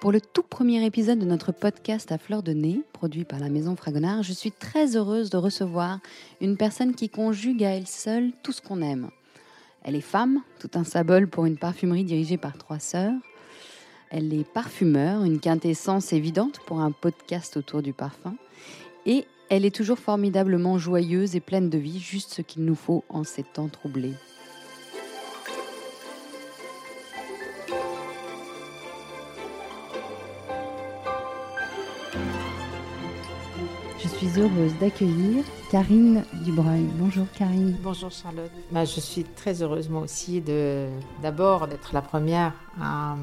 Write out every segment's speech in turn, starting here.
Pour le tout premier épisode de notre podcast à fleur de nez, produit par la Maison Fragonard, je suis très heureuse de recevoir une personne qui conjugue à elle seule tout ce qu'on aime. Elle est femme, tout un symbole pour une parfumerie dirigée par trois sœurs. Elle est parfumeur, une quintessence évidente pour un podcast autour du parfum. Et elle est toujours formidablement joyeuse et pleine de vie, juste ce qu'il nous faut en ces temps troublés. Suis heureuse d'accueillir Karine Dubreuil. Bonjour Karine. Bonjour Charlotte. Bah, je suis très heureuse moi aussi d'abord d'être la première à,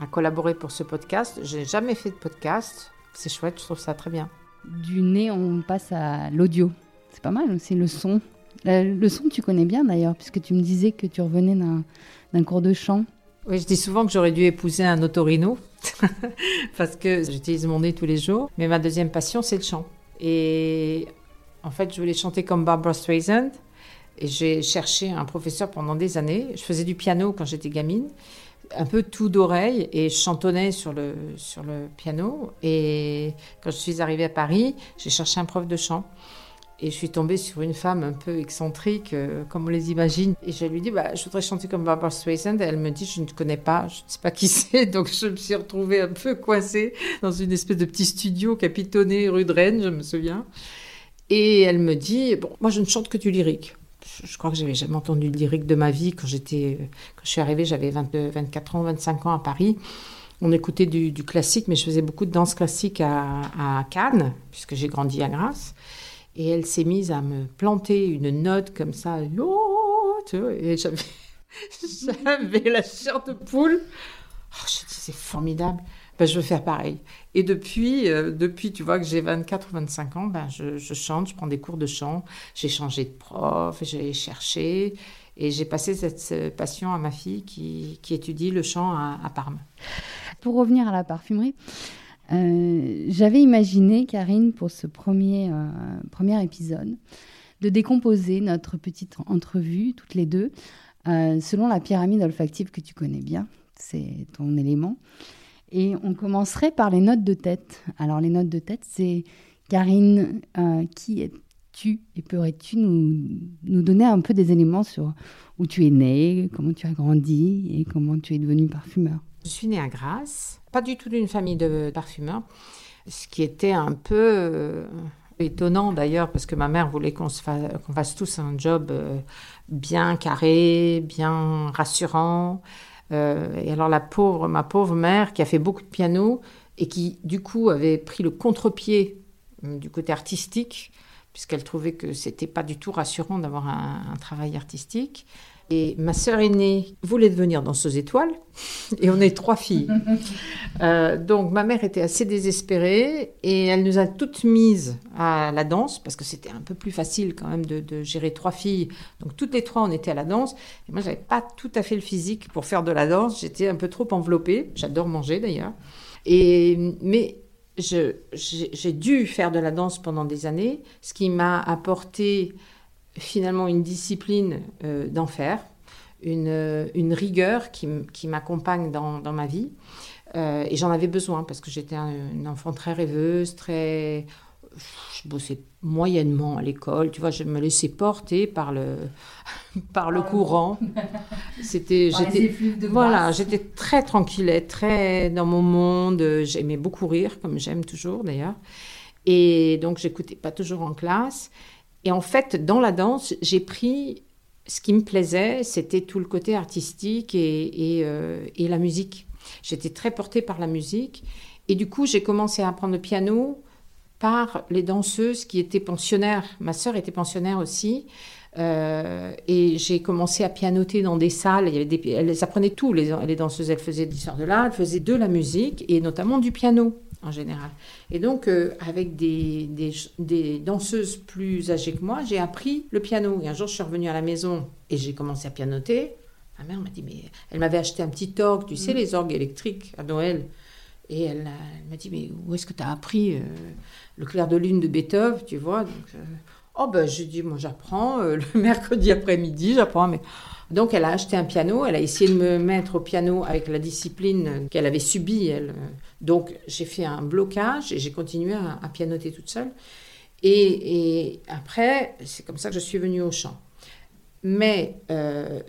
à collaborer pour ce podcast. J'ai jamais fait de podcast. C'est chouette, je trouve ça très bien. Du nez, on passe à l'audio. C'est pas mal, c'est le son. Le son, tu connais bien d'ailleurs, puisque tu me disais que tu revenais d'un cours de chant. Oui, je dis souvent que j'aurais dû épouser un otorino, parce que j'utilise mon nez tous les jours. Mais ma deuxième passion, c'est le chant. Et en fait, je voulais chanter comme Barbara Streisand. Et j'ai cherché un professeur pendant des années. Je faisais du piano quand j'étais gamine, un peu tout d'oreille, et je chantonnais sur le, sur le piano. Et quand je suis arrivée à Paris, j'ai cherché un prof de chant. Et je suis tombée sur une femme un peu excentrique, euh, comme on les imagine. Et je lui dit, bah, je voudrais chanter comme Barbara Streisand. Et elle me dit, je ne te connais pas, je ne sais pas qui c'est. Donc je me suis retrouvée un peu coincée dans une espèce de petit studio capitonné rue de Rennes, je me souviens. Et elle me dit, bon, moi je ne chante que du lyrique. Je crois que j'avais jamais entendu de lyrique de ma vie. Quand j'étais, quand je suis arrivée, j'avais 24 ans, 25 ans à Paris. On écoutait du, du, classique, mais je faisais beaucoup de danse classique à, à Cannes, puisque j'ai grandi à Grasse. Et elle s'est mise à me planter une note comme ça. Et j'avais, j'avais la chair de poule. Oh, je dis, c'est formidable. Ben, je veux faire pareil. Et depuis, euh, depuis tu vois que j'ai 24 ou 25 ans, ben, je, chante, je prends des cours de chant. J'ai changé de prof, j'ai cherché. Et j'ai passé cette passion à ma fille qui, étudie le chant à, à Parme. Pour revenir à la parfumerie, euh, j'avais imaginé, Karine, pour ce premier, euh, premier épisode, de décomposer notre petite entrevue, toutes les deux, euh, selon la pyramide olfactive que tu connais bien. C'est ton élément. Et on commencerait par les notes de tête. Alors, les notes de tête, c'est Karine, qui es-tu et pourrais-tu nous, nous donner un peu des éléments sur où tu es née, comment tu as grandi et comment tu es devenue parfumeur? Je suis née à Grasse pas du tout d'une famille de parfumeurs, ce qui était un peu euh, étonnant d'ailleurs, parce que ma mère voulait qu'on fasse, tous un job euh, bien carré, bien rassurant. Euh, et alors la pauvre, ma pauvre mère, qui a fait beaucoup de piano et qui du coup avait pris le contre-pied du côté artistique, puisqu'elle trouvait que c'était pas du tout rassurant d'avoir un travail artistique. Et ma sœur aînée voulait devenir danseuse étoile, et on est trois filles. Euh, donc ma mère était assez désespérée, et elle nous a toutes mises à la danse, parce que c'était un peu plus facile quand même de, de, gérer trois filles. Donc toutes les trois, on était à la danse, et moi, j'avais pas tout à fait le physique pour faire de la danse, j'étais un peu trop enveloppée, j'adore manger d'ailleurs. Et, mais j'ai dû faire de la danse pendant des années, ce qui m'a apporté finalement une discipline euh, d'enfer, une, euh, une, rigueur qui, qui m'accompagne dans, dans, ma vie. Euh, et j'en avais besoin parce que j'étais un, une enfant très rêveuse, très... Je bossais moyennement à l'école, tu vois, je me laissais porter par le, par le courant. C'était, j'étais, voilà, j'étais très tranquille, très dans mon monde. J'aimais beaucoup rire, comme j'aime toujours d'ailleurs. Et donc, j'écoutais pas toujours en classe. Et en fait, dans la danse, j'ai pris ce qui me plaisait, c'était tout le côté artistique euh, et la musique. J'étais très portée par la musique. Et du coup, j'ai commencé à apprendre le piano par les danseuses qui étaient pensionnaires. Ma sœur était pensionnaire aussi. Euh, et j'ai commencé à pianoter dans des salles. Il y avait des, elles apprenaient tout, les, danseuses. Elles faisaient de l'histoire de l'art, elles faisaient de la musique et notamment du piano en général. Et donc, euh, avec des, des, des, danseuses plus âgées que moi, j'ai appris le piano. Et un jour, je suis revenue à la maison et j'ai commencé à pianoter. Ma mère m'a dit, mais elle m'avait acheté un petit orgue, tu sais, mmh. les orgues électriques à Noël. Et elle, elle m'a dit, mais où est-ce que tu as appris euh, le clair de lune de Beethoven, tu vois? Donc, euh, Oh ben, je dis, moi j'apprends euh, le mercredi après-midi, j'apprends. Mais... Donc elle a acheté un piano, elle a essayé de me mettre au piano avec la discipline qu'elle avait subie. Donc j'ai fait un blocage et j'ai continué à, pianoter toute seule. Et, après, c'est comme ça que je suis venue au chant. Mais euh,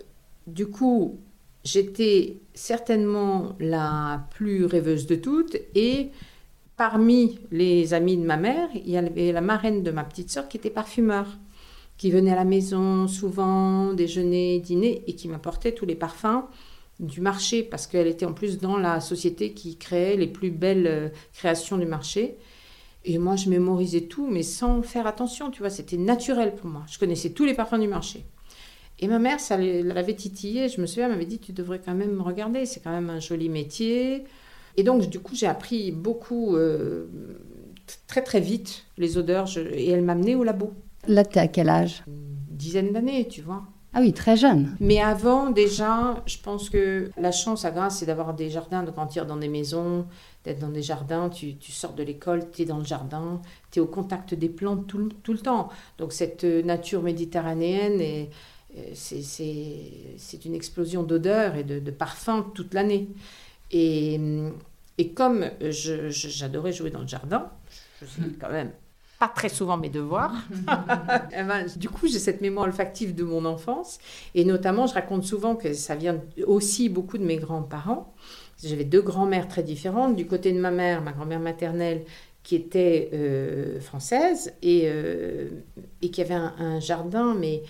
du coup, j'étais certainement la plus rêveuse de toutes et parmi les amis de ma mère, il y avait la marraine de ma petite sœur qui était parfumeur, qui venait à la maison souvent, déjeuner, dîner, et qui m'apportait tous les parfums du marché, parce qu'elle était en plus dans la société qui créait les plus belles euh, créations du marché. Et moi, je mémorisais tout, mais sans faire attention, tu vois, c'était naturel pour moi. Je connaissais tous les parfums du marché. Et ma mère, ça l'avait titillé. Je me souviens, elle m'avait dit, tu devrais quand même regarder, c'est quand même un joli métier. Et donc, du coup, j'ai appris beaucoup, euh, très très vite, les odeurs. et elle m'a amenée au labo. Là, tu à quel âge? Une dizaine d'années, tu vois. Ah oui, très jeune. Mais avant, déjà, je pense que la chance à Grasse, c'est d'avoir des jardins, de grandir dans des maisons, d'être dans des jardins. Tu, tu sors de l'école, tu es dans le jardin, tu es au contact des plantes tout, tout, le temps. Donc, cette nature méditerranéenne, c'est une explosion d'odeurs et de, de parfums toute l'année. Et, et comme j'adorais jouer dans le jardin, je suis quand même pas très souvent mes devoirs. Eh ben, du coup, j'ai cette mémoire olfactive de mon enfance. Et notamment, je raconte souvent que ça vient aussi beaucoup de mes grands-parents. J'avais deux grands-mères très différentes. Du côté de ma mère, ma grand-mère maternelle, qui était euh, française et, euh, et qui avait un, jardin, mais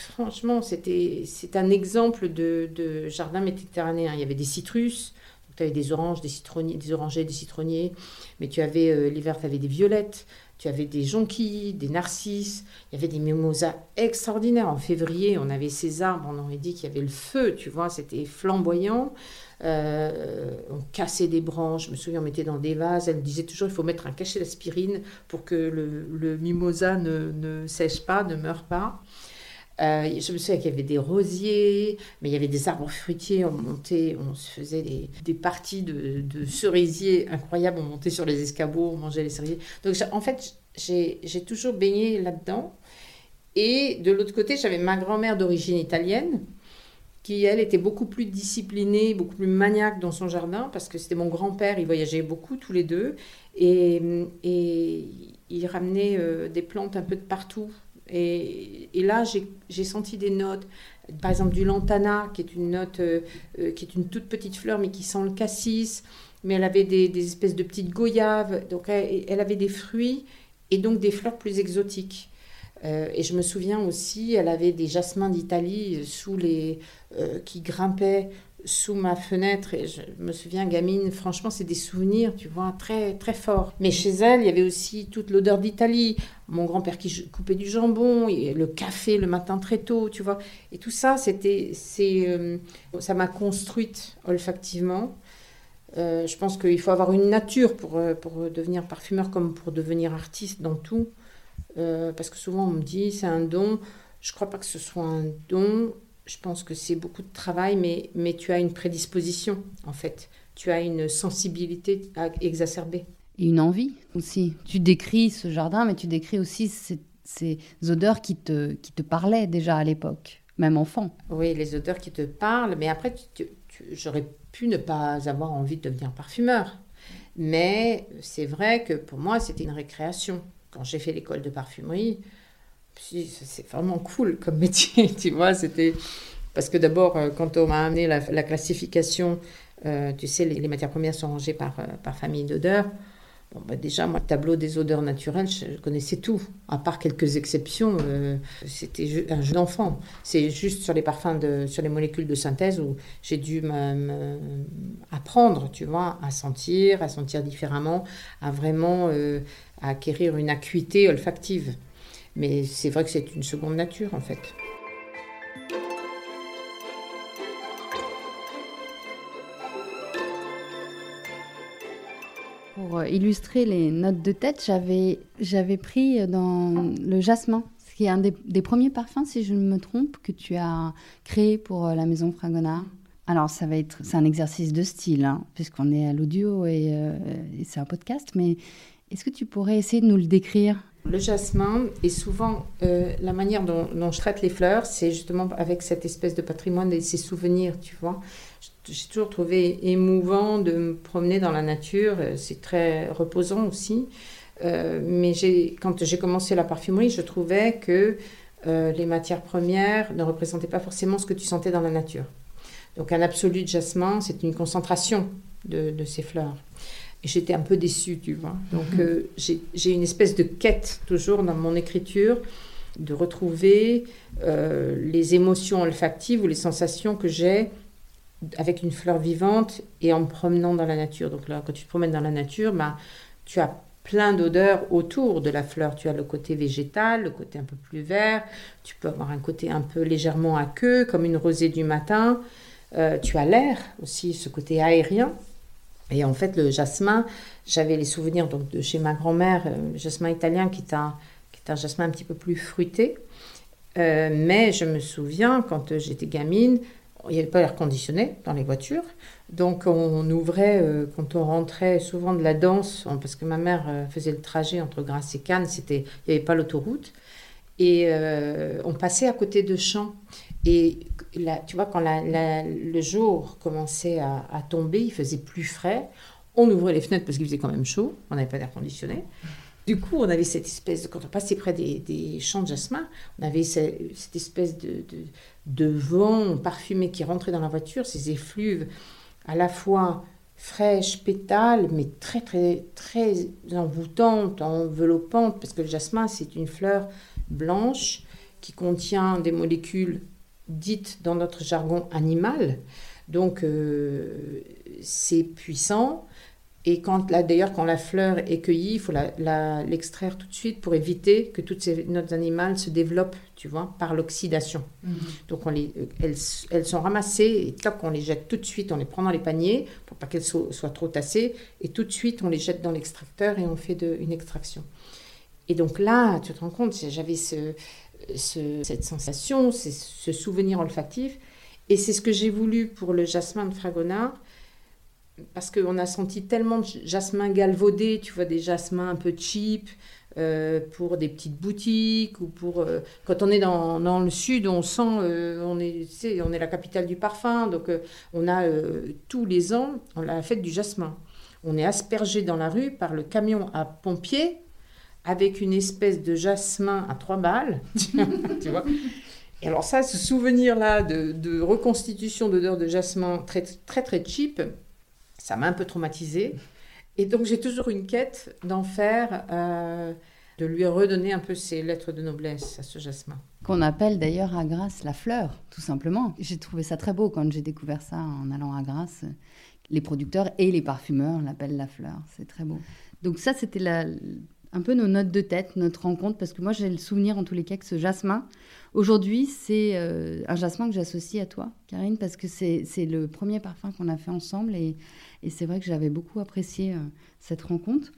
franchement, c'était c'est un exemple de, jardin méditerranéen. Il y avait des citrus, tu avais des oranges, des citronniers, des orangers, des citronniers, mais tu avais euh, l'hiver, tu avais des violettes, tu avais des jonquilles, des narcisses, il y avait des mimosas extraordinaires. En février, on avait ces arbres, on aurait dit qu'il y avait le feu, tu vois, c'était flamboyant. Euh, on cassait des branches, je me souviens, on mettait dans des vases. Elle disait toujours il faut mettre un cachet d'aspirine pour que le, mimosa ne, sèche pas, ne meure pas. Euh, je me souviens qu'il y avait des rosiers, mais il y avait des arbres fruitiers. On montait, on se faisait des, parties de, cerisiers incroyables. On montait sur les escabeaux, on mangeait les cerisiers. Donc en fait, j'ai toujours baigné là-dedans. Et de l'autre côté, j'avais ma grand-mère d'origine italienne, qui, elle, était beaucoup plus disciplinée, beaucoup plus maniaque dans son jardin, parce que c'était mon grand-père, il voyageait beaucoup tous les deux, et, et il ramenait euh, des plantes un peu de partout et, là, j'ai senti des notes, par exemple du lantana, qui est une note, euh, euh, qui est une toute petite fleur, mais qui sent le cassis. Mais elle avait des, espèces de petites goyaves, donc elle, avait des fruits et donc des fleurs plus exotiques. Euh, et je me souviens aussi, elle avait des jasmins d'Italie sous les qui grimpaient sous ma fenêtre et je me souviens gamine franchement c'est des souvenirs tu vois très très forts. Mais chez elle il y avait aussi toute l'odeur d'Italie. Mon grand-père qui coupait du jambon et le café le matin très tôt tu vois. Et tout ça c'était c'est euh, ça m'a construite olfactivement. Euh, je pense qu'il faut avoir une nature pour, euh, pour devenir parfumeur comme pour devenir artiste dans tout. Parce que souvent on me dit c'est un don. Je crois pas que ce soit un don je pense que c'est beaucoup de travail, mais, mais tu as une prédisposition, en fait. Tu as une sensibilité exacerbée. Et une envie aussi. Tu décris ce jardin, mais tu décris aussi ces, ces odeurs qui te, qui te parlaient déjà à l'époque, même enfant. Oui, les odeurs qui te parlent, mais après, j'aurais pu ne pas avoir envie de devenir parfumeur. Mais c'est vrai que pour moi, c'était une récréation. Quand j'ai fait l'école de parfumerie, c'est vraiment cool comme métier, tu vois. C'était parce que d'abord, euh, quand on m'a amené la, classification, euh, tu sais, les, matières premières sont rangées par, euh, par famille d'odeurs. Bon, bah déjà, moi, le tableau des odeurs naturelles, je connaissais tout, à part quelques exceptions. C'était un jeu d'enfant. C'est juste sur les parfums, de, sur les molécules de synthèse où j'ai dû apprendre, tu vois, à sentir, à sentir différemment, à vraiment acquérir une acuité olfactive. Mais c'est vrai que c'est une seconde nature en fait. Pour euh, illustrer les notes de tête, j'avais, pris dans le jasmin, ce qui est un des, premiers parfums, si je ne me trompe, que tu as créé pour euh, la maison Fragonard. Alors, ça va être, c'est un exercice de style, hein, puisqu'on est à l'audio euh, et c'est un podcast, mais est-ce que tu pourrais essayer de nous le décrire? Le jasmin est souvent euh, la manière dont, je traite les fleurs, c'est justement avec cette espèce de patrimoine et ces souvenirs, tu vois. J'ai toujours trouvé émouvant de me promener dans la nature, euh, c'est très reposant aussi. Euh, mais quand j'ai commencé la parfumerie, je trouvais que les matières premières ne représentaient pas forcément ce que tu sentais dans la nature. Donc un absolu de jasmin, c'est une concentration de, de ces fleurs. Et j'étais un peu déçue, tu vois. Donc mhm. euh, j'ai une espèce de quête toujours dans mon écriture de retrouver euh, les émotions olfactives ou les sensations que j'ai avec une fleur vivante et en me promenant dans la nature. Donc là, quand tu te promènes dans la nature, bah, tu as plein d'odeurs autour de la fleur. Tu as le côté végétal, le côté un peu plus vert. Tu peux avoir un côté un peu légèrement aqueux, comme une rosée du matin. Euh, tu as l'air aussi, ce côté aérien. Et en fait, le jasmin, j'avais les souvenirs donc, de chez ma grand-mère, euh, jasmin italien qui est, un, qui est un jasmin un petit peu plus fruité. Euh, mais je me souviens, quand j'étais gamine, il n'y avait pas l'air conditionné dans les voitures. Donc on ouvrait, euh, quand on rentrait souvent de la danse, parce que ma mère faisait le trajet entre Grasse et Cannes, il n'y avait pas l'autoroute. Et on passait à côté de champs. Et tu vois, quand le jour commençait à, tomber, il faisait plus frais. On ouvrait les fenêtres parce qu'il faisait quand même chaud. On n'avait pas d'air conditionné. Du coup, on avait cette espèce de, quand on passait près des, champs de jasmin, on avait cette, espèce de, de, vent parfumé qui rentrait dans la voiture, ces effluves à la fois fraîches, pétales, mais très, très, très envoûtantes, enveloppantes, parce que le jasmin, c'est une fleur blanche qui contient des molécules dites dans notre jargon animal. Donc euh, c'est puissant. Et quand d'ailleurs quand la fleur est cueillie, il faut l'extraire tout de suite pour éviter que toutes ces notes animales se développent, tu vois, par l'oxydation. Mhm. Donc on les, elles, elles, sont ramassées et toc, on les jette tout de suite, on les prend dans les paniers pour pas qu'elles soient, trop tassées et tout de suite on les jette dans l'extracteur et on fait de, une extraction. Et donc là, tu te rends compte, j'avais ce, cette sensation, ce souvenir olfactif. Et c'est ce que j'ai voulu pour le jasmin de Fragonard, parce qu'on a senti tellement de jasmin galvaudé, tu vois, des jasmins un peu cheap, euh, pour des petites boutiques ou pour euh, quand on est dans, dans, le sud on sent euh, on est on est la capitale du parfum donc on a tous les ans on a la fête du jasmin on est aspergé dans la rue par le camion à pompiers avec une espèce de jasmin à trois balles, tu vois. Et alors ça, ce souvenir-là de, reconstitution d'odeur de jasmin très, très très cheap, ça m'a un peu traumatisée. Et donc j'ai toujours une quête d'en faire, euh, de lui redonner un peu ses lettres de noblesse à ce jasmin. Qu'on appelle d'ailleurs à Grasse la fleur, tout simplement. J'ai trouvé ça très beau quand j'ai découvert ça en allant à Grasse. Les producteurs et les parfumeurs l'appellent la fleur, c'est très beau. Donc ça, c'était la, un peu nos notes de tête, notre rencontre, parce que moi j'ai le souvenir en tous les cas que ce jasmin, aujourd'hui c'est euh, un jasmin que j'associe à toi, Karine, parce que c'est le premier parfum qu'on a fait ensemble et, c'est vrai que j'avais beaucoup apprécié euh, cette rencontre.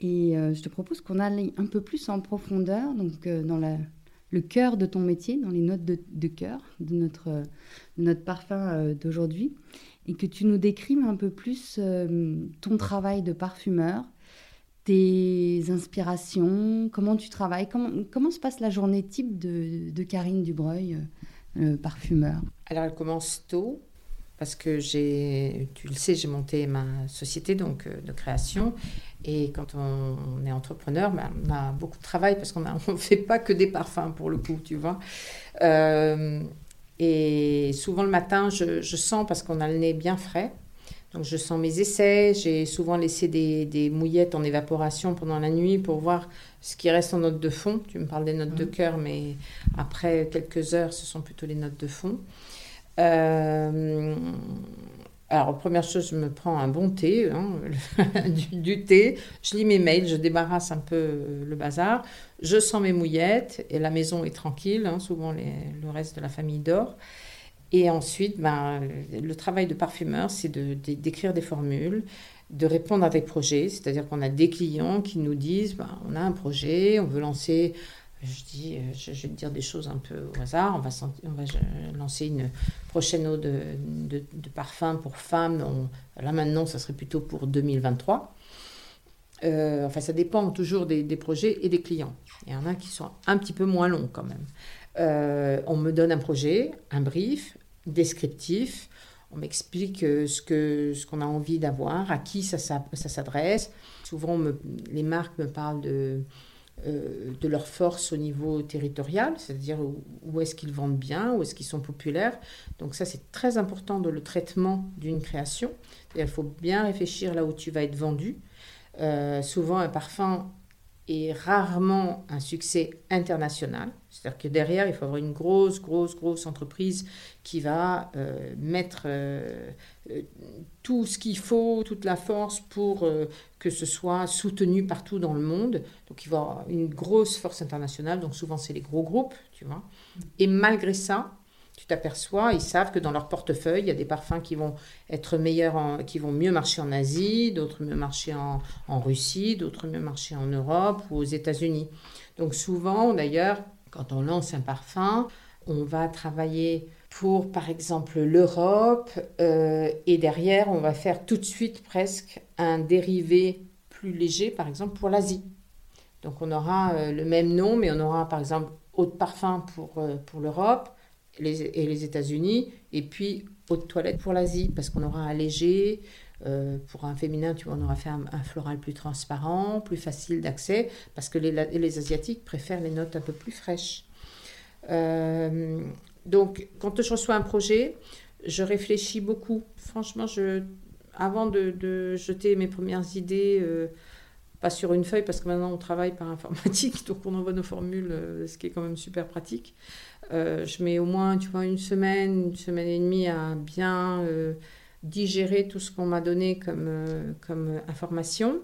Et euh, je te propose qu'on aille un peu plus en profondeur, donc dans le cœur de ton métier, dans les notes de, de cœur de notre, notre parfum d'aujourd'hui, et que tu nous décrives un peu plus ton travail de parfumeur, tes inspirations, comment tu travailles, comment, se passe la journée type de, de Karine Dubreuil, euh, parfumeur? Alors elle commence tôt, parce que j'ai, tu le sais, j'ai monté ma société donc euh, de création. Et quand on, est entrepreneur, ben, on a beaucoup de travail parce qu'on ne fait pas que des parfums pour le coup, tu vois. Euh, et souvent le matin, je sens parce qu'on a le nez bien frais. Donc je sens mes essais, j'ai souvent laissé des, mouillettes en évaporation pendant la nuit pour voir ce qui reste en notes de fond. Tu me parles des notes de cœur, mais après quelques heures, ce sont plutôt les notes de fond. Euh, alors, première chose, je me prends un bon thé, hein, du, thé, je lis mes mails, je débarrasse un peu le bazar, je sens mes mouillettes et la maison est tranquille, hein, souvent le reste de la famille dort. Et ensuite, ben, le travail de parfumeur, c'est d'écrire des formules, de répondre à des projets. C'est-à-dire qu'on a des clients qui nous disent, ben, on a un projet, on veut lancer, je, dis, je, vais dire des choses un peu au hasard, on va, va lancer une prochaine eau de, de, parfum pour femmes. là maintenant, ça serait plutôt pour 2023. Euh, enfin, ça dépend toujours des, projets et des clients. Il y en a qui sont un petit peu moins longs quand même. Euh, on me donne un projet, un brief descriptif. On m'explique ce qu'on ce a envie d'avoir, à qui ça, ça, s'adresse. Souvent, les marques me parlent de, euh, de leur force au niveau territorial, c'est-à-dire où, est-ce qu'ils vendent bien, où est-ce qu'ils sont populaires. Donc ça, c'est très important dans le traitement d'une création. Il faut bien réfléchir là où tu vas être vendu. Euh, souvent, un parfum est rarement un succès international. C'est-à-dire que derrière, il faut avoir une grosse, grosse, grosse entreprise qui va euh, mettre tout ce qu'il faut, toute la force pour que ce soit soutenu partout dans le monde. Donc il va avoir une grosse force internationale, donc souvent c'est les gros groupes, tu vois. Et malgré ça, tu t'aperçois, ils savent que dans leur portefeuille, il y a des parfums qui vont être meilleurs, qui vont mieux marcher en Asie, d'autres mieux marcher en, Russie, d'autres mieux marcher en Europe ou aux États-Unis. Donc souvent, d'ailleurs, quand on lance un parfum, on va travailler pour, par exemple, l'Europe. Euh, et derrière, on va faire tout de suite presque un dérivé plus léger, par exemple, pour l'Asie. Donc, on aura euh, le même nom, mais on aura, par exemple, de parfum pour, euh, pour l'Europe et les, États-Unis, et puis eau de toilette pour l'Asie, parce qu'on aura un léger. pour un féminin, tu vois, on aura fait un, floral plus transparent, plus facile d'accès, parce que les, les Asiatiques préfèrent les notes un peu plus fraîches. Donc, quand je reçois un projet, je réfléchis beaucoup. Franchement, je, avant de, jeter mes premières idées, euh, pas sur une feuille, parce que maintenant on travaille par informatique, donc on envoie nos formules, euh, ce qui est quand même super pratique. Euh, je mets au moins, tu vois, une semaine, une semaine et demie à bien digérer tout ce qu'on m'a donné comme, comme information.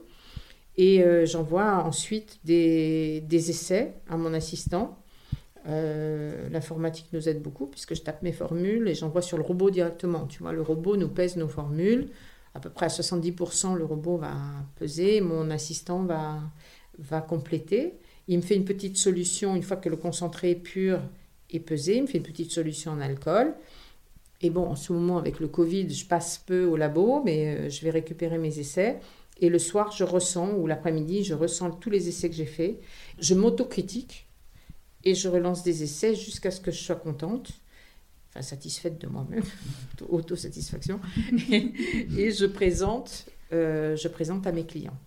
Et j'envoie ensuite des, des essais à mon assistant euh, l'informatique nous aide beaucoup puisque je tape mes formules et j'envoie sur le robot directement. Tu vois, le robot nous pèse nos formules. À peu près à 70%, le robot va peser, mon assistant va, va compléter. Il me fait une petite solution une fois que le concentré est pur et pesé. Il me fait une petite solution en alcool. Et bon, en ce moment, avec le Covid, je passe peu au labo, mais euh, je vais récupérer mes essais. Et le soir, je ressens, ou l'après-midi, je ressens tous les essais que j'ai faits. Je m'autocritique et je relance des essais jusqu'à ce que je sois contente, satisfaite de moi-même, autosatisfaction, et, et je présente, euh, je présente à mes clients.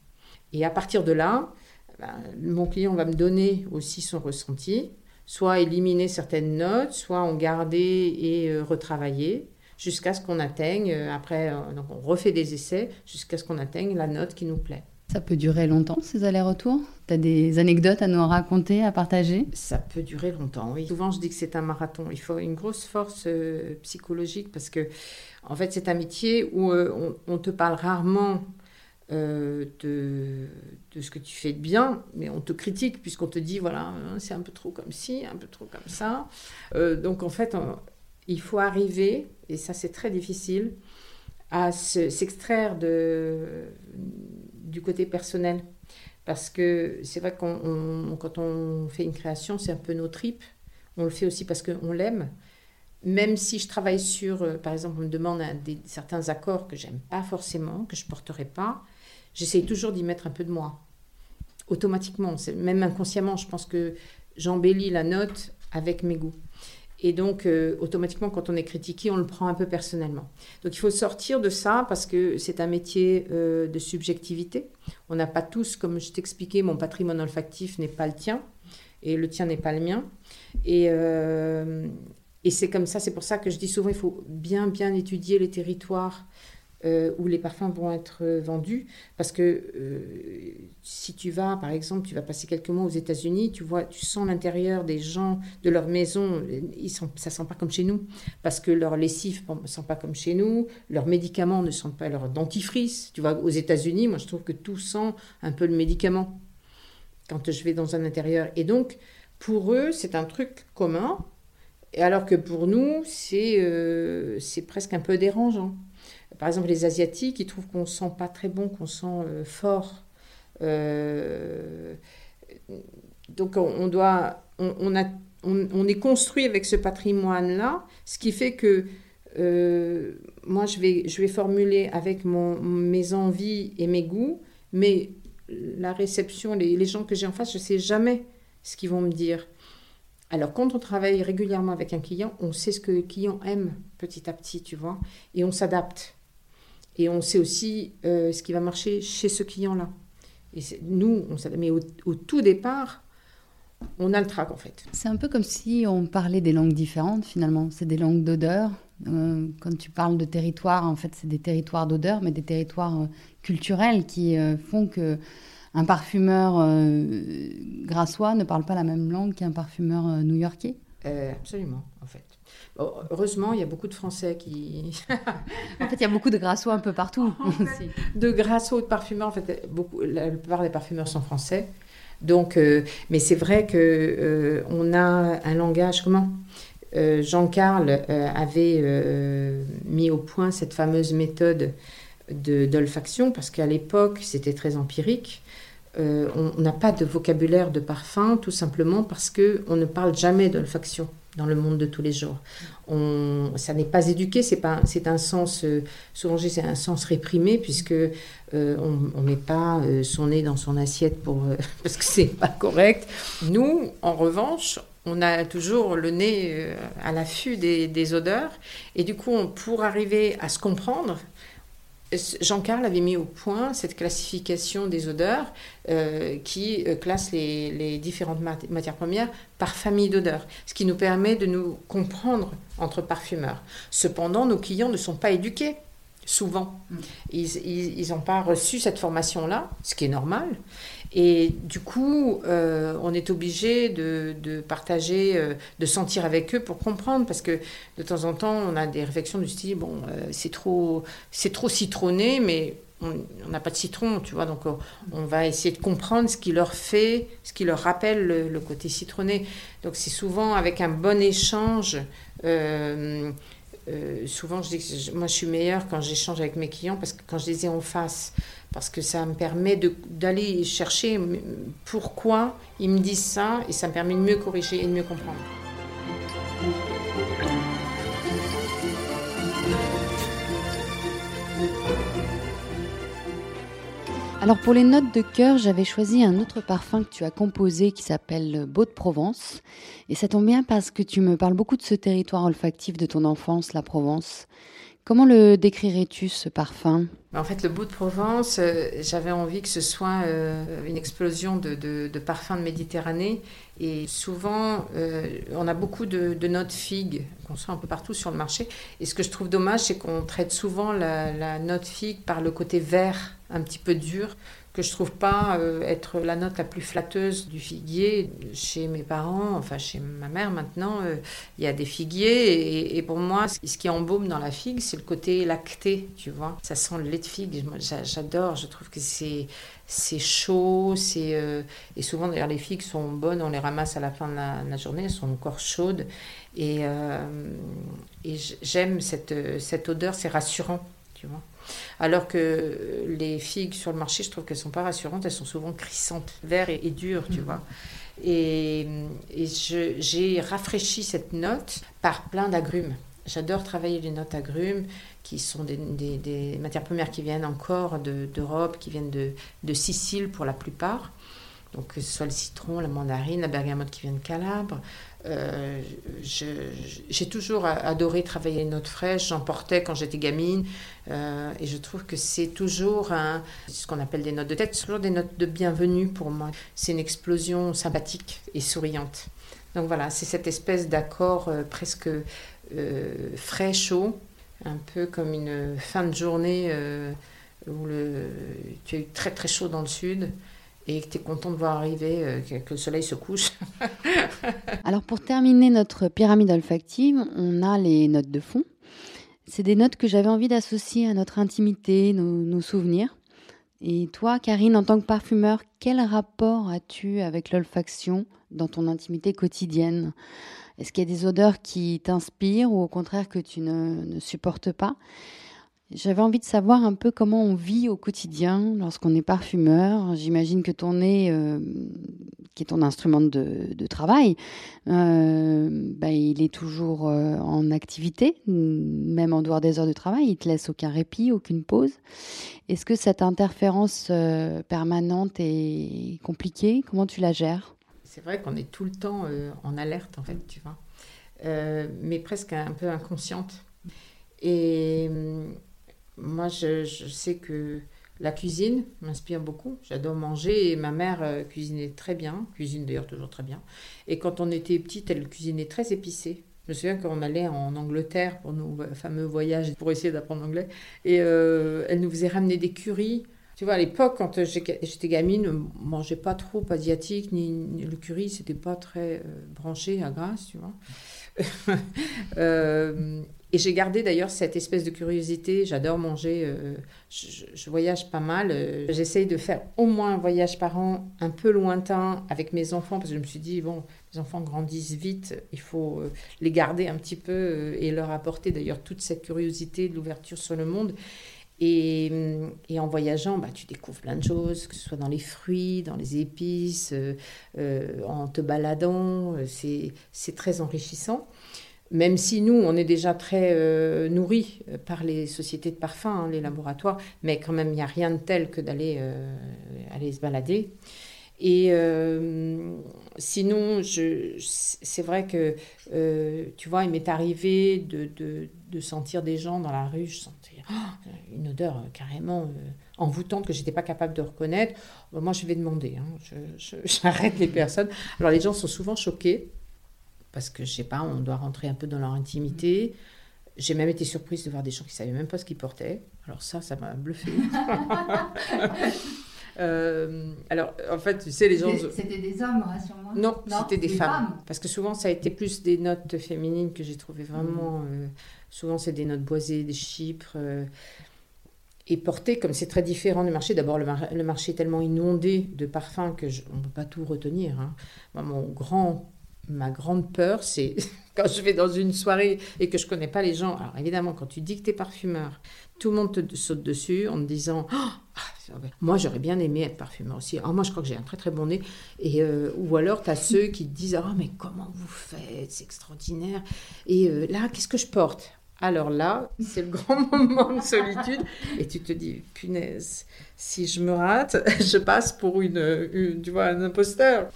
Et à partir de là, ben, mon client va me donner aussi son ressenti, soit éliminer certaines notes, soit en garder et euh, retravailler jusqu'à ce qu'on atteigne, euh, après, on refait des essais jusqu'à ce qu'on atteigne la note qui nous plaît. Ça peut durer longtemps, ces allers-retours? Tu as des anecdotes à nous raconter, à partager? Ça peut durer longtemps, oui. Souvent, je dis que c'est un marathon. Il faut une grosse force euh, psychologique parce que, en fait, c'est un métier où euh, on, te parle rarement euh, de, de, ce que tu fais de bien, mais on te critique puisqu'on te dit, voilà, hein, c'est un peu trop comme ci, un peu trop comme ça. donc, en fait, il faut arriver, et ça, c'est très difficile, à s'extraire de du côté personnel. Parce que c'est vrai que quand on fait une création, c'est un peu nos tripes. On le fait aussi parce qu'on l'aime. Même si je travaille sur, euh, par exemple, on me demande des, certains accords que j'aime pas forcément, que je porterai pas, j'essaye toujours d'y mettre un peu de moi. Automatiquement, même inconsciemment, je pense que j'embellis la note avec mes goûts. Et donc, euh, automatiquement, quand on est critiqué, on le prend un peu personnellement. Donc, il faut sortir de ça parce que c'est un métier euh, de subjectivité. On n'a pas tous, comme je t'expliquais, mon patrimoine olfactif n'est pas le tien et le tien n'est pas le mien. Et, euh, et c'est comme ça, c'est pour ça que je dis souvent, il faut bien, bien étudier les territoires euh, où les parfums vont être euh, vendus. Parce que euh, si tu vas, par exemple, tu vas passer quelques mois aux États-Unis, tu vois, tu sens l'intérieur des gens, de leur maison, ils sont, ça sent pas comme chez nous. Parce que leur lessive ne sent pas comme chez nous, leurs médicaments ne sentent pas leur dentifrice. Tu vois, aux États-Unis, moi je trouve que tout sent un peu le médicament quand je vais dans un intérieur. Et donc, pour eux, c'est un truc commun. Alors que pour nous, c'est c'est presque un peu dérangeant. Par exemple, les Asiatiques, ils trouvent qu'on sent pas très bon, qu'on sent euh, fort. Euh, donc, on, doit, on, a, on, est construit avec ce patrimoine-là, ce qui fait que euh, moi, je vais, je vais formuler avec mon, mes envies et mes goûts, mais la réception, les, les gens que j'ai en face, je sais jamais ce qu'ils vont me dire. Alors, quand on travaille régulièrement avec un client, on sait ce que le client aime petit à petit, tu vois, et on s'adapte. Et on sait aussi euh, ce qui va marcher chez ce client-là. Et nous, on s'adapte. Mais au, au, tout départ, on a le trac, en fait. C'est un peu comme si on parlait des langues différentes, finalement. C'est des langues d'odeur. Euh, quand tu parles de territoire, en fait, c'est des territoires d'odeur, mais des territoires euh, culturels qui font que un parfumeur grassois ne parle pas la même langue qu'un parfumeur new-yorkais Absolument, en fait. Bon, heureusement, il y a beaucoup de Français qui. en fait, il y a beaucoup de grassois un peu partout. fait, de grassois, de parfumeurs, en fait, beaucoup, la plupart des parfumeurs sont français. Donc, euh, mais c'est vrai que euh, on a un langage comment euh, Jean-Carl avait mis au point cette fameuse méthode d'olfaction parce qu'à l'époque c'était très empirique. On n'a pas de vocabulaire de parfum tout simplement parce que on ne parle jamais d'olfaction dans le monde de tous les jours. On, ça n'est pas éduqué, c'est pas, c'est un sens euh, souvent c'est un sens réprimé puisque euh, on, ne met pas son nez dans son assiette pour parce que c'est pas correct. Nous, en revanche, on a toujours le nez à l'affût des, odeurs et du coup, pour arriver à se comprendre, Jean-Carl avait mis au point cette classification des odeurs euh, qui euh, classe les, les différentes mat matières premières par famille d'odeurs, ce qui nous permet de nous comprendre entre parfumeurs. Cependant, nos clients ne sont pas éduqués, souvent. Mm. Ils n'ont pas reçu cette formation-là, ce qui est normal. Et du coup, euh, on est obligé de, partager, euh, de sentir avec eux pour comprendre, parce que de temps en temps, on a des réflexions du style, bon, euh, c'est trop, c'est trop citronné, mais on n'a pas de citron, tu vois, donc on, va essayer de comprendre ce qui leur fait, ce qui leur rappelle le, le côté citronné. Donc c'est souvent avec un bon échange. Souvent, je dis que moi, je suis meilleure quand j'échange avec mes clients parce que quand je les ai en face, parce que ça me permet d'aller chercher pourquoi ils me disent ça et ça me permet de mieux corriger et de mieux comprendre. Alors pour les notes de cœur, j'avais choisi un autre parfum que tu as composé qui s'appelle Beau de Provence. Et ça tombe bien parce que tu me parles beaucoup de ce territoire olfactif de ton enfance, la Provence. Comment le décrirais-tu, ce parfum? En fait, le Beau de Provence, euh, j'avais envie que ce soit euh, une explosion de, parfums de Méditerranée. Et souvent, euh, on a beaucoup de, de notes figues qu'on sent un peu partout sur le marché. Et ce que je trouve dommage, c'est qu'on traite souvent la, la note figue par le côté vert un petit peu dur, que je trouve pas euh, être la note la plus flatteuse du figuier. Chez mes parents, enfin chez ma mère maintenant, euh, il y a des figuiers et, pour moi, ce qui embaume dans la figue, c'est le côté lacté, tu vois. Ça sent le lait de figue, j'adore, je trouve que c'est c'est chaud, c'est euh, et souvent d'ailleurs les figues sont bonnes, on les ramasse à la fin de la, de la journée, elles sont encore chaudes et, et j'aime cette, cette odeur, c'est rassurant, tu vois. Alors que les figues sur le marché, je trouve qu'elles sont pas rassurantes, elles sont souvent crissantes, vertes et, et dures, tu mmh. vois. Et, et j'ai rafraîchi cette note par plein d'agrumes. J'adore travailler les notes agrumes, qui sont des, des, des, matières premières qui viennent encore d'Europe, de, qui viennent de, de, Sicile pour la plupart. Donc que ce soit le citron, la mandarine, la bergamote qui vient de Calabre. Euh, j'ai toujours adoré travailler les notes fraîches. J'en portais quand j'étais gamine. Euh, et je trouve que c'est toujours un, ce qu'on appelle des notes de tête, toujours des notes de bienvenue pour moi. C'est une explosion sympathique et souriante. Donc voilà, c'est cette espèce d'accord euh, presque frais, chaud, un peu comme une fin de journée où le, tu as eu très très chaud dans le sud et que tu es content de voir arriver, euh, que le soleil se couche. Alors pour terminer notre pyramide olfactive, on a les notes de fond. C'est des notes que j'avais envie d'associer à notre intimité, nos, souvenirs. Et toi, Karine, en tant que parfumeur, quel rapport as-tu avec l'olfaction dans ton intimité quotidienne? Est-ce qu'il y a des odeurs qui t'inspirent ou au contraire que tu ne supportes pas? J'avais envie de savoir un peu comment on vit au quotidien lorsqu'on est parfumeur. J'imagine que ton nez, euh, qui est ton instrument de, travail, euh, bah, il est toujours en activité, même en dehors des heures de travail. Il te laisse aucun répit, aucune pause. Est-ce que cette interférence permanente est compliquée? Comment tu la gères? C'est vrai qu'on est tout le temps en alerte, en fait, tu vois. mais presque un peu inconsciente. Et moi, je, sais que la cuisine m'inspire beaucoup. J'adore manger et ma mère euh, cuisinait très bien, cuisine d'ailleurs toujours très bien. Et quand on était petite, elle cuisinait très épicée. Je me souviens qu'on allait en Angleterre pour nos fameux voyages pour essayer d'apprendre l'anglais. Et euh, elle nous faisait ramener des curries. Tu vois, à l'époque, quand j'étais gamine, je mangeais pas trop asiatique, ni, le curry, c'était pas très euh, branché à Grasse, tu vois. Et j'ai gardé d'ailleurs cette espèce de curiosité. J'adore manger. Euh, je, voyage pas mal. Euh, j'essaye de faire au moins un voyage par an, un peu lointain, avec mes enfants, parce que je me suis dit, bon, les enfants grandissent vite. Il faut euh, les garder un petit peu et leur apporter d'ailleurs toute cette curiosité de l'ouverture sur le monde. Et, et, en voyageant, bah, tu découvres plein de choses, que ce soit dans les fruits, dans les épices, en te baladant. C'est très enrichissant même si nous, on est déjà très euh, nourris euh, par les sociétés de parfums, hein, les laboratoires, mais quand même, il n'y a rien de tel que d'aller euh, se balader. Et sinon, c'est vrai que, tu vois, il m'est arrivé de, sentir des gens dans la rue, je sentais oh, une odeur carrément envoûtante que j'étais pas capable de reconnaître. moi, je vais demander, hein, j'arrête les personnes. Alors, les gens sont souvent choqués parce que je sais pas, on doit rentrer un peu dans leur intimité. J'ai même été surprise de voir des gens qui savaient même pas ce qu'ils portaient. Alors ça, ça m'a bluffé. Euh, alors, en fait, tu sais, les gens. C'était des hommes, rassure-moi. Non, c'était des, femmes. Parce que souvent, ça a été plus des notes féminines que j'ai trouvé vraiment. Mm. Euh, souvent, c'est des notes boisées, des chypres. Euh, et portées comme c'est très différent du marché. D'abord, le, marché est tellement inondé de parfums que on ne peut pas tout retenir. Hein. mon grand ma grande peur, c'est quand je vais dans une soirée et que je connais pas les gens. Alors évidemment, quand tu dis que tu es parfumeur, tout le monde te saute dessus en te disant oh, ah, Moi, j'aurais bien aimé être parfumeur aussi. Alors, moi, je crois que j'ai un très très bon nez. Et, euh, ou alors, tu as ceux qui te disent Oh, mais comment vous faites? C'est extraordinaire. Et euh, là, qu'est-ce que je porte? Alors là, c'est le grand moment de solitude et tu te dis, punaise, si je me rate, je passe pour une, tu vois, un imposteur.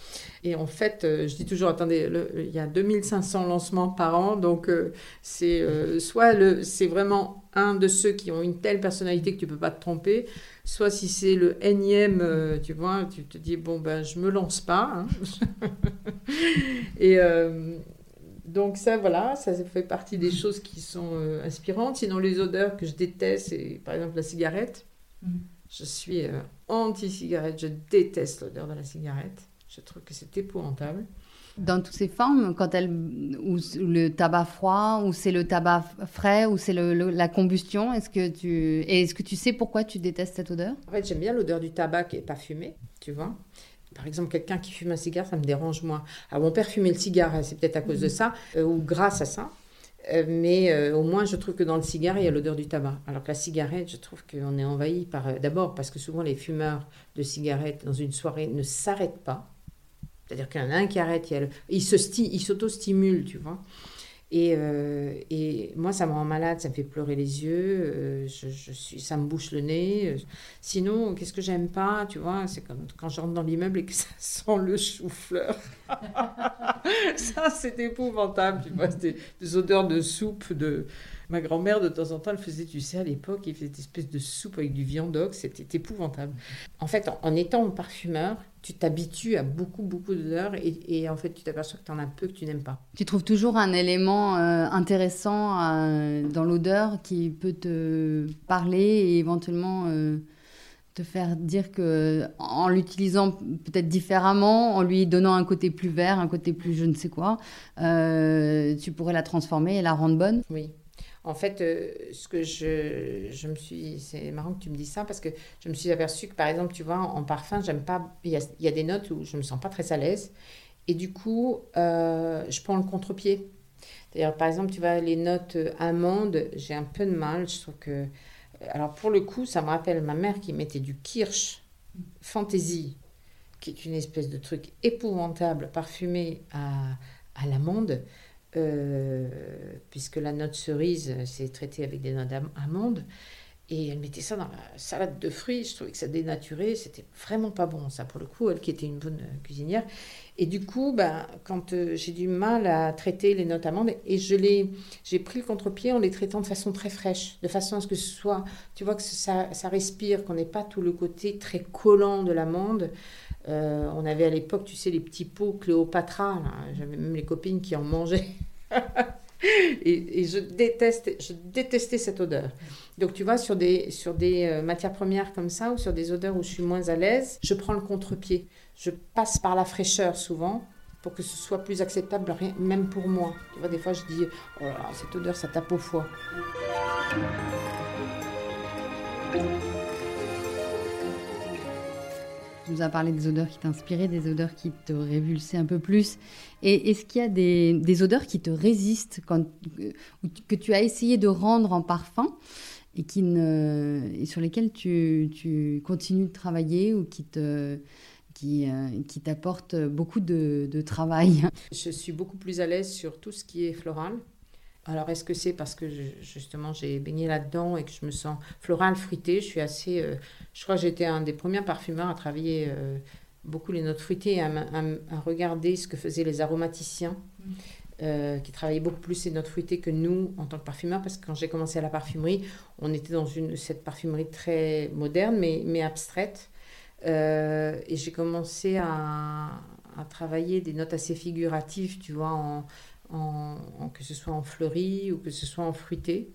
Et en fait, euh, je dis toujours, attendez, il y a 2500 lancements par an, donc euh, c'est euh, soit le, c'est vraiment un de ceux qui ont une telle personnalité que tu peux pas te tromper, soit si c'est le énième, tu vois, tu te dis, bon, ben, je me lance pas. Hein. et donc ça, voilà, ça fait partie des choses qui sont inspirantes. Sinon, les odeurs que je déteste, c'est par exemple la cigarette. Mm. Je suis anti-cigarette, je déteste l'odeur de la cigarette. Je trouve que c'est épouvantable. Dans toutes ces formes, quand elle, ou le tabac froid, ou c'est le tabac frais, ou c'est la combustion, est-ce que tu, est-ce que tu sais pourquoi tu détestes cette odeur? En fait, j'aime bien l'odeur du tabac qui est pas fumé, tu vois. Par exemple, quelqu'un qui fume un cigare, ça me dérange moins. Alors, mon père fumait le cigare, c'est peut-être à cause de ça, euh, ou grâce à ça. Euh, mais euh, au moins, je trouve que dans le cigare, il y a l'odeur du tabac. Alors que la cigarette, je trouve qu'on est envahi par. D'abord, parce que souvent, les fumeurs de cigarettes dans une soirée ne s'arrêtent pas. C'est-à-dire qu'il y en a un qui arrête, il, s'auto-stimule, tu vois. Et, euh, et, moi, ça me rend malade, ça me fait pleurer les yeux, euh, je, suis, ça me bouche le nez. Sinon, qu'est-ce que j'aime pas, tu vois, c'est quand, quand je rentre dans l'immeuble et que ça sent le chou-fleur. ça, c'est épouvantable, tu vois, des, des odeurs de soupe, de, Ma grand-mère, de temps en temps, elle faisait, tu sais, à l'époque, elle faisait une espèce de soupe avec du viandox, c'était épouvantable. En fait, en, étant parfumeur, tu t'habitues à beaucoup, beaucoup d'odeurs et, en fait, tu t'aperçois que tu en as peu que tu n'aimes pas. Tu trouves toujours un élément euh, intéressant euh, dans l'odeur qui peut te parler et éventuellement euh, te faire dire que en l'utilisant peut-être différemment, en lui donnant un côté plus vert, un côté plus je ne sais quoi, tu pourrais la transformer et la rendre bonne? Oui. En fait, euh, ce que je, je me suis. C'est marrant que tu me dises ça parce que je me suis aperçue que, par exemple, tu vois, en, parfum, j'aime pas. Il y, a, y, a, des notes où je me sens pas très à l'aise. Et du coup, euh, je prends le contre-pied. D'ailleurs, par exemple, tu vois, les notes amandes, j'ai un peu de mal. Je trouve que. Alors, pour le coup, ça me rappelle ma mère qui mettait du kirsch fantasy, qui est une espèce de truc épouvantable, parfumé à à l'amande, puisque la note cerise, c'est traité avec des notes d'amandes. Et elle mettait ça dans la salade de fruits. Je trouvais que ça dénaturait. C'était vraiment pas bon, ça, pour le coup, elle qui était une bonne euh, cuisinière. Et du coup, ben, quand euh, j'ai du mal à traiter les notes amandes, et je les, j'ai pris le contre-pied en les traitant de façon très fraîche, de façon à ce que ce soit, tu vois, que ça, ça respire, qu'on n'ait pas tout le côté très collant de l'amande. Euh, on avait à l'époque, tu sais, les petits pots Cléopatra. J'avais même les copines qui en mangeaient. et, et je, déteste, je détestais cette odeur. Donc tu vois, sur des, sur des euh, matières premières comme ça, ou sur des odeurs où je suis moins à l'aise, je prends le contre-pied. Je passe par la fraîcheur souvent pour que ce soit plus acceptable, même pour moi. Tu vois, des fois je dis, oh là, cette odeur, ça tape au foie. Tu nous as parlé des odeurs qui t'inspiraient, des odeurs qui te révulsaient un peu plus. Et est-ce qu'il y a des, odeurs qui te résistent, quand, euh, que tu as essayé de rendre en parfum et, sur lesquels tu, continues de travailler ou qui euh, t'apportent beaucoup de, travail? Je suis beaucoup plus à l'aise sur tout ce qui est floral. Alors, est-ce que c'est parce que justement j'ai baigné là-dedans et que je me sens floral, fruité Je suis assez. Euh, je crois que j'étais un des premiers parfumeurs à travailler euh, beaucoup les notes fruitées, à, à, regarder ce que faisaient les aromaticiens. Mmh. Euh, qui travaillaient beaucoup plus ces notes fruitées que nous en tant que parfumeurs, parce que quand j'ai commencé à la parfumerie, on était dans une, cette parfumerie très moderne, mais, mais abstraite. Et j'ai commencé à, à, travailler des notes assez figuratives, tu vois, en, en, que ce soit en fleuri ou que ce soit en fruité.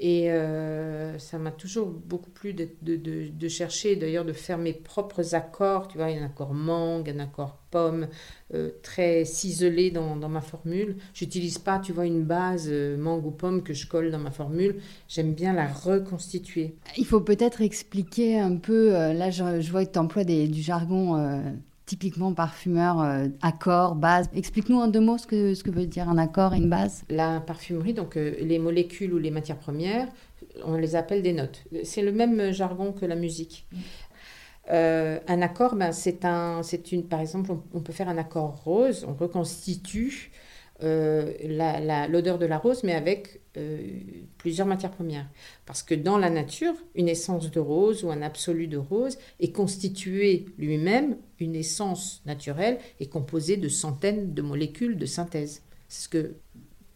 Et euh, ça m'a toujours beaucoup plu de, de, chercher, d'ailleurs de faire mes propres accords, tu vois, un accord mangue, un accord pomme, euh, très ciselé dans, dans, ma formule. J'utilise pas, tu vois, une base euh, mangue ou pomme que je colle dans ma formule. J'aime bien la reconstituer. Il faut peut-être expliquer un peu, là je, je vois que tu emploies du jargon typiquement parfumeur, euh, accord, base. Explique-nous en deux mots ce que, ce que veut dire un accord et une base. La parfumerie, donc euh, les molécules ou les matières premières, on les appelle des notes. C'est le même jargon que la musique. Euh, un accord, ben, c'est un, c'est une, par exemple, on, peut faire un accord rose, on reconstitue l'odeur de la rose, mais avec plusieurs matières premières. Parce que dans la nature, une essence de rose ou un absolu de rose est constitué lui-même, une essence naturelle est composée de centaines de molécules de synthèse. C'est ce que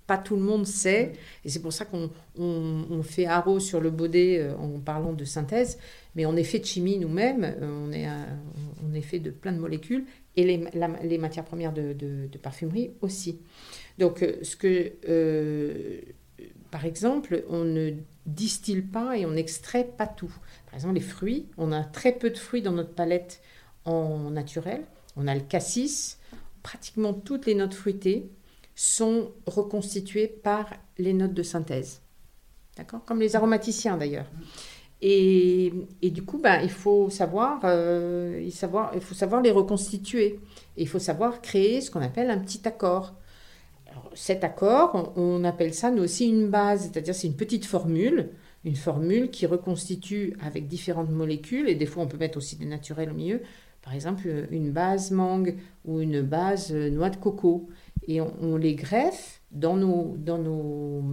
pas tout le monde sait, et c'est pour ça qu'on on, fait haro sur le baudet euh, en parlant de synthèse, mais on est fait de chimie nous-mêmes, euh, on, est, fait de plein de molécules, et les, matières premières de, de, parfumerie aussi. Donc, euh, ce que par exemple, on ne distille pas et on n'extrait pas tout. Par exemple, les fruits, on a très peu de fruits dans notre palette en naturel. On a le cassis. Pratiquement toutes les notes fruitées sont reconstituées par les notes de synthèse. D'accord? Comme les aromaticiens d'ailleurs. Et, du coup, ben, il, faut savoir, euh, savoir, il faut savoir les reconstituer. Et il faut savoir créer ce qu'on appelle un petit accord cet accord, on, appelle ça nous aussi une base, c'est-à-dire c'est une petite formule, une formule qui reconstitue avec différentes molécules, et des fois on peut mettre aussi des naturels au milieu, par exemple une base mangue ou une base noix de coco, et on, les greffe dans, nos, dans, nos,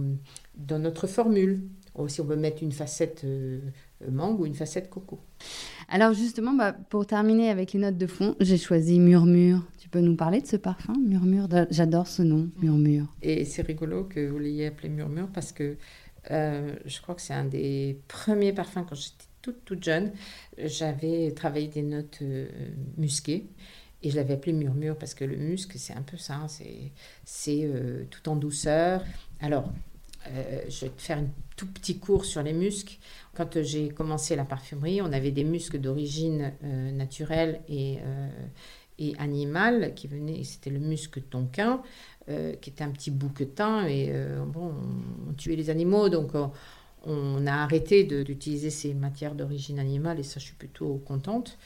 dans notre formule. Aussi, on peut mettre une facette euh, mangue ou une facette coco. Alors justement, bah, pour terminer avec les notes de fond, j'ai choisi Murmure. Tu peux nous parler de ce parfum, Murmure J'adore ce nom, Murmure. Et c'est rigolo que vous l'ayez appelé Murmure parce que euh, je crois que c'est un des premiers parfums quand j'étais toute, toute jeune. J'avais travaillé des notes euh, musquées. Et je l'avais appelé murmure parce que le musc, c'est un peu ça, hein, c'est euh, tout en douceur. Alors, je vais te faire un tout petit cours sur les muscs. Quand j'ai commencé la parfumerie, on avait des muscles d'origine naturelle et, et animal qui venait, c'était le musc tonquin, euh, qui était un petit bouquetin, et euh, bon, on, tuait les animaux, donc on, a arrêté d'utiliser ces matières d'origine animale, et ça, je suis plutôt contente.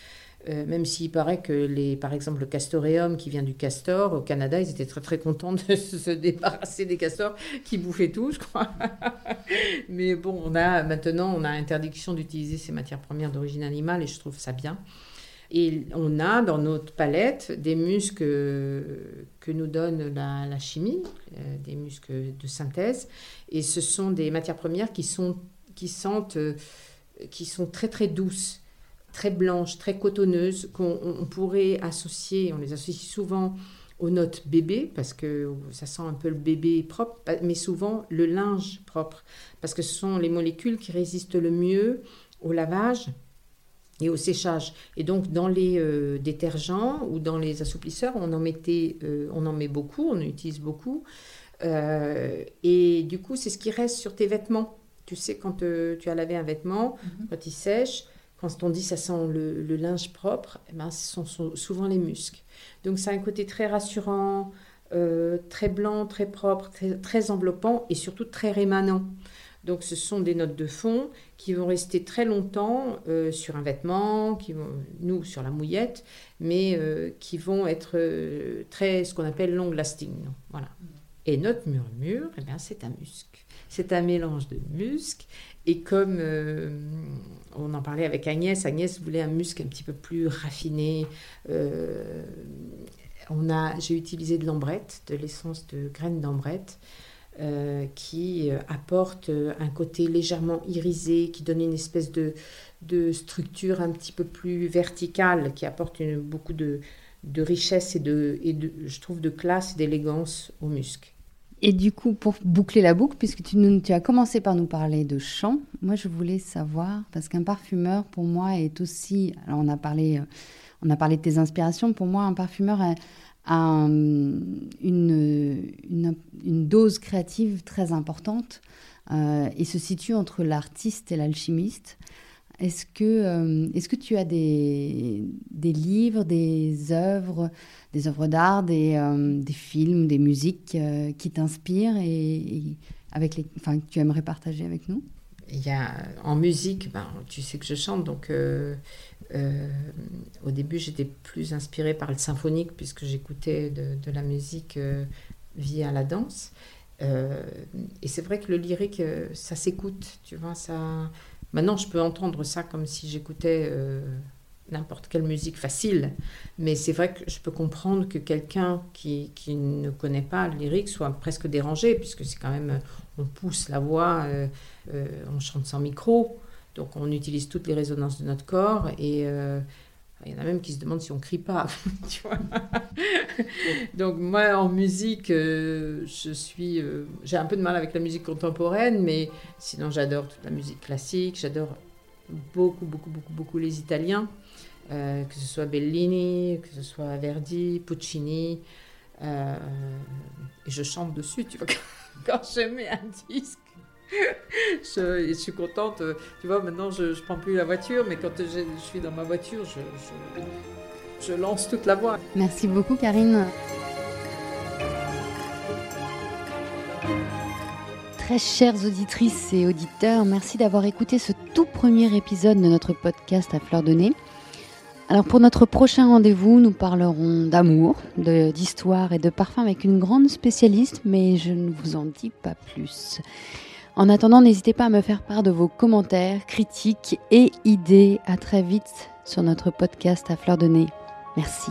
Euh, même s'il paraît que, les, par exemple, le castoreum qui vient du castor, au Canada, ils étaient très très contents de se débarrasser des castors qui bouffaient tout, je crois. Mais bon, on a maintenant, on a interdiction d'utiliser ces matières premières d'origine animale et je trouve ça bien. Et on a dans notre palette des muscles que nous donne la, chimie, euh, des muscles de synthèse. Et ce sont des matières premières qui sont, qui sentent, euh, qui sont très très douces, très blanches, très cotonneuses, qu'on pourrait associer, on les associe souvent aux notes bébé, parce que ça sent un peu le bébé propre, mais souvent le linge propre, parce que ce sont les molécules qui résistent le mieux au lavage et au séchage. Et donc, dans les euh, détergents ou dans les assouplisseurs, on en, mettait, euh, on en met beaucoup, on en utilise beaucoup. Euh, et du coup, c'est ce qui reste sur tes vêtements. Tu sais, quand tu as lavé un vêtement, mhm. quand il sèche, quand on dit ça sent le, linge propre, eh ben, ce sont, souvent les muscles. Donc, ça a un côté très rassurant, très blanc, très propre, très, enveloppant et surtout très rémanent. Donc ce sont des notes de fond qui vont rester très longtemps euh, sur un vêtement, nous sur la mouillette, mais euh, qui vont être euh, très ce qu'on appelle long lasting. Voilà. Et notre murmure, eh c'est un musc. C'est un mélange de musc. Et comme on en parlait avec Agnès, Agnès voulait un musc un petit peu plus raffiné. on a, j'ai utilisé de l'ambrette, de l'essence de graines d'ambrette. Euh, qui euh, apporte euh, un côté légèrement irisé, qui donne une espèce de, structure un petit peu plus verticale, qui apporte beaucoup de, richesse et, de, et de, je trouve, de classe et d'élégance au musc. Et du coup, pour boucler la boucle, puisque tu, as commencé par nous parler de chant, moi je voulais savoir, parce qu'un parfumeur pour moi est aussi, alors on a parlé, on a parlé de tes inspirations, pour moi un parfumeur a une, une, dose créative très importante euh, et se situe entre l'artiste et l'alchimiste. Est-ce que, euh, est-ce que tu as des, des, livres, des œuvres, des œuvres d'art, des, euh, des films, des musiques qui t'inspirent et, avec les, enfin, que tu aimerais partager avec nous? Il y a en musique, ben, tu sais que je chante, donc euh, au début, j'étais plus inspirée par le symphonique puisque j'écoutais de, la musique euh, via la danse. Euh, et c'est vrai que le lyrique, ça s'écoute, tu vois. Ça... Maintenant, je peux entendre ça comme si j'écoutais n'importe quelle musique facile. Mais c'est vrai que je peux comprendre que quelqu'un qui, qui, ne connaît pas le lyrique soit presque dérangé, puisque c'est quand même, on pousse la voix, on chante sans micro. Donc on utilise toutes les résonances de notre corps et euh, il y en a même qui se demandent si on crie pas. Donc moi en musique, euh, je suis, euh, j'ai un peu de mal avec la musique contemporaine, mais sinon j'adore toute la musique classique. J'adore beaucoup, beaucoup, beaucoup, beaucoup les Italiens, que ce soit Bellini, que ce soit Verdi, Puccini. et je chante dessus, tu vois, quand je mets un disque je, suis contente. Tu vois, maintenant, je ne prends plus la voiture, mais quand je, suis dans ma voiture, je, je, lance toute la voix. Merci beaucoup, Karine. Très chères auditrices et auditeurs, merci d'avoir écouté ce tout premier épisode de notre podcast à fleur de nez. Alors pour notre prochain rendez-vous, nous parlerons d'amour, d'histoire et de parfum avec une grande spécialiste, mais je ne vous en dis pas plus. En attendant, n'hésitez pas à me faire part de vos commentaires, critiques et idées. À très vite sur notre podcast à fleur de nez. Merci.